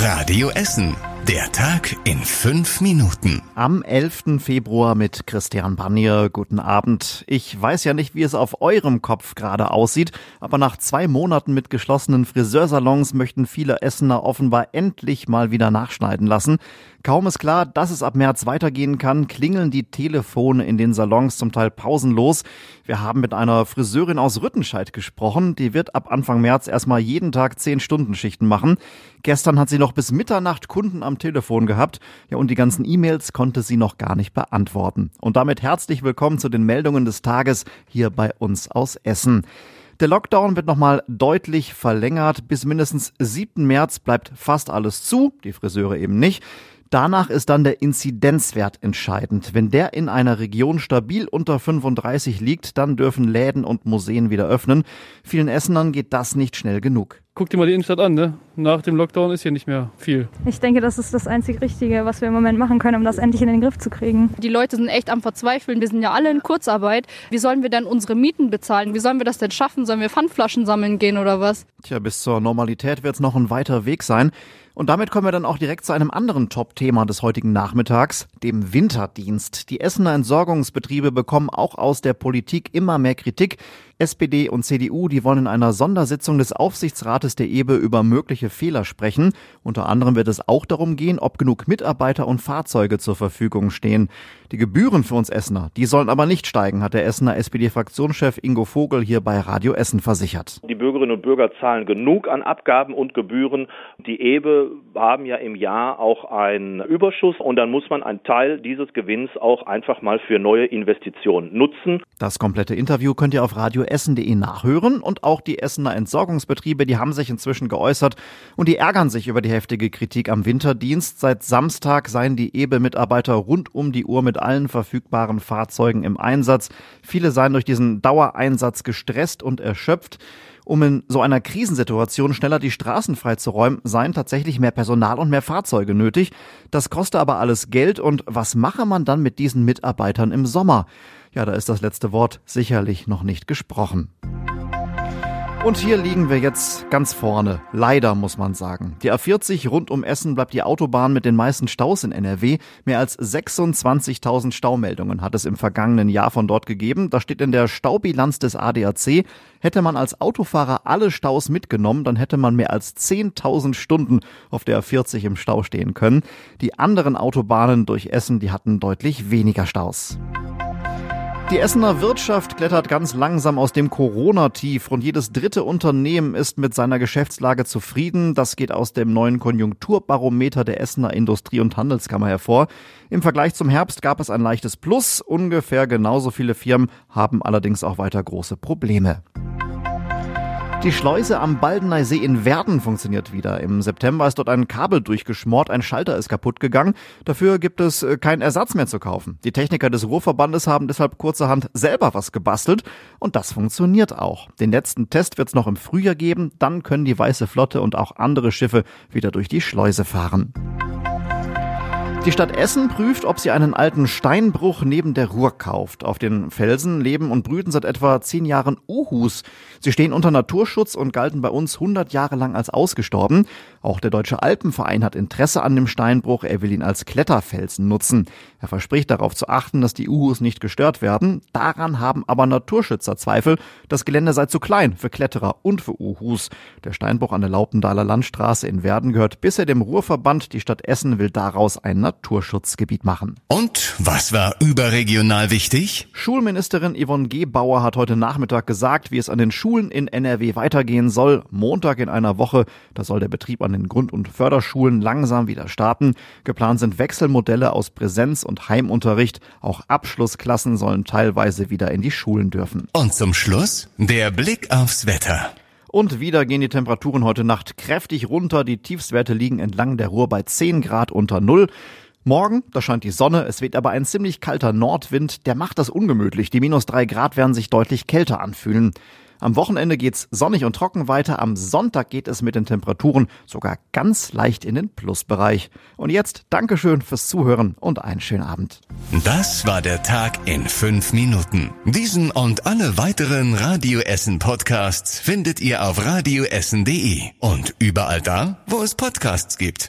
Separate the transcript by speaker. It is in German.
Speaker 1: Radio Essen. Der Tag in fünf Minuten.
Speaker 2: Am 11. Februar mit Christian Barnier. Guten Abend. Ich weiß ja nicht, wie es auf eurem Kopf gerade aussieht, aber nach zwei Monaten mit geschlossenen Friseursalons möchten viele Essener offenbar endlich mal wieder nachschneiden lassen. Kaum ist klar, dass es ab März weitergehen kann, klingeln die Telefone in den Salons zum Teil pausenlos. Wir haben mit einer Friseurin aus Rüttenscheid gesprochen. Die wird ab Anfang März erstmal jeden Tag 10 Stunden Schichten machen. Gestern hat sie noch bis Mitternacht Kunden am Telefon gehabt. Ja, und die ganzen E-Mails konnte sie noch gar nicht beantworten. Und damit herzlich willkommen zu den Meldungen des Tages hier bei uns aus Essen. Der Lockdown wird nochmal deutlich verlängert. Bis mindestens 7. März bleibt fast alles zu, die Friseure eben nicht. Danach ist dann der Inzidenzwert entscheidend. Wenn der in einer Region stabil unter 35 liegt, dann dürfen Läden und Museen wieder öffnen. Vielen Essenern geht das nicht schnell genug.
Speaker 3: Guck dir mal die Innenstadt an, ne? Nach dem Lockdown ist hier nicht mehr viel.
Speaker 4: Ich denke, das ist das einzig Richtige, was wir im Moment machen können, um das endlich in den Griff zu kriegen.
Speaker 5: Die Leute sind echt am Verzweifeln. Wir sind ja alle in Kurzarbeit. Wie sollen wir denn unsere Mieten bezahlen? Wie sollen wir das denn schaffen? Sollen wir Pfandflaschen sammeln gehen oder was?
Speaker 2: Tja, bis zur Normalität wird es noch ein weiter Weg sein. Und damit kommen wir dann auch direkt zu einem anderen Top-Thema des heutigen Nachmittags, dem Winterdienst. Die Essener Entsorgungsbetriebe bekommen auch aus der Politik immer mehr Kritik. SPD und CDU, die wollen in einer Sondersitzung des Aufsichtsrates der EBE über mögliche Fehler sprechen. Unter anderem wird es auch darum gehen, ob genug Mitarbeiter und Fahrzeuge zur Verfügung stehen. Die Gebühren für uns Essener, die sollen aber nicht steigen, hat der Essener SPD-Fraktionschef Ingo Vogel hier bei Radio Essen versichert.
Speaker 6: Die Bürgerinnen und Bürger zahlen genug an Abgaben und Gebühren. Die EBE haben ja im Jahr auch einen Überschuss und dann muss man einen Teil dieses Gewinns auch einfach mal für neue Investitionen nutzen.
Speaker 2: Das komplette Interview könnt ihr auf Radio essen.de nachhören und auch die Essener Entsorgungsbetriebe, die haben sich inzwischen geäußert und die ärgern sich über die heftige Kritik am Winterdienst. Seit Samstag seien die EBE-Mitarbeiter rund um die Uhr mit allen verfügbaren Fahrzeugen im Einsatz. Viele seien durch diesen Dauereinsatz gestresst und erschöpft. Um in so einer Krisensituation schneller die Straßen freizuräumen, seien tatsächlich mehr Personal und mehr Fahrzeuge nötig. Das koste aber alles Geld und was mache man dann mit diesen Mitarbeitern im Sommer? Ja, da ist das letzte Wort sicherlich noch nicht gesprochen. Und hier liegen wir jetzt ganz vorne. Leider muss man sagen. Die A40 rund um Essen bleibt die Autobahn mit den meisten Staus in NRW. Mehr als 26.000 Staumeldungen hat es im vergangenen Jahr von dort gegeben. Da steht in der Staubilanz des ADAC, hätte man als Autofahrer alle Staus mitgenommen, dann hätte man mehr als 10.000 Stunden auf der A40 im Stau stehen können. Die anderen Autobahnen durch Essen, die hatten deutlich weniger Staus. Die Essener Wirtschaft klettert ganz langsam aus dem Corona-Tief und jedes dritte Unternehmen ist mit seiner Geschäftslage zufrieden. Das geht aus dem neuen Konjunkturbarometer der Essener Industrie- und Handelskammer hervor. Im Vergleich zum Herbst gab es ein leichtes Plus. Ungefähr genauso viele Firmen haben allerdings auch weiter große Probleme. Die Schleuse am Baldeneysee in Werden funktioniert wieder. Im September ist dort ein Kabel durchgeschmort, ein Schalter ist kaputt gegangen. Dafür gibt es äh, keinen Ersatz mehr zu kaufen. Die Techniker des Ruhrverbandes haben deshalb kurzerhand selber was gebastelt und das funktioniert auch. Den letzten Test wird es noch im Frühjahr geben, dann können die Weiße Flotte und auch andere Schiffe wieder durch die Schleuse fahren. Die Stadt Essen prüft, ob sie einen alten Steinbruch neben der Ruhr kauft. Auf den Felsen leben und brüten seit etwa zehn Jahren Uhus. Sie stehen unter Naturschutz und galten bei uns 100 Jahre lang als ausgestorben. Auch der Deutsche Alpenverein hat Interesse an dem Steinbruch. Er will ihn als Kletterfelsen nutzen. Er verspricht darauf zu achten, dass die Uhus nicht gestört werden. Daran haben aber Naturschützer Zweifel. Das Gelände sei zu klein für Kletterer und für Uhus. Der Steinbruch an der Laupendaler Landstraße in Werden gehört bisher dem Ruhrverband. Die Stadt Essen will daraus ein Naturschutzgebiet machen.
Speaker 1: Und was war überregional wichtig?
Speaker 2: Schulministerin Yvonne Gebauer hat heute Nachmittag gesagt, wie es an den Schulen in NRW weitergehen soll. Montag in einer Woche, da soll der Betrieb an den Grund- und Förderschulen langsam wieder starten. Geplant sind Wechselmodelle aus Präsenz- und Heimunterricht. Auch Abschlussklassen sollen teilweise wieder in die Schulen dürfen.
Speaker 1: Und zum Schluss der Blick aufs Wetter.
Speaker 2: Und wieder gehen die Temperaturen heute Nacht kräftig runter. Die Tiefstwerte liegen entlang der Ruhr bei 10 Grad unter Null. Morgen, da scheint die Sonne, es weht aber ein ziemlich kalter Nordwind, der macht das ungemütlich. Die minus drei Grad werden sich deutlich kälter anfühlen. Am Wochenende geht's sonnig und trocken weiter. Am Sonntag geht es mit den Temperaturen sogar ganz leicht in den Plusbereich. Und jetzt Dankeschön fürs Zuhören und einen schönen Abend.
Speaker 1: Das war der Tag in fünf Minuten. Diesen und alle weiteren Radio Essen Podcasts findet ihr auf radioessen.de und überall da, wo es Podcasts gibt.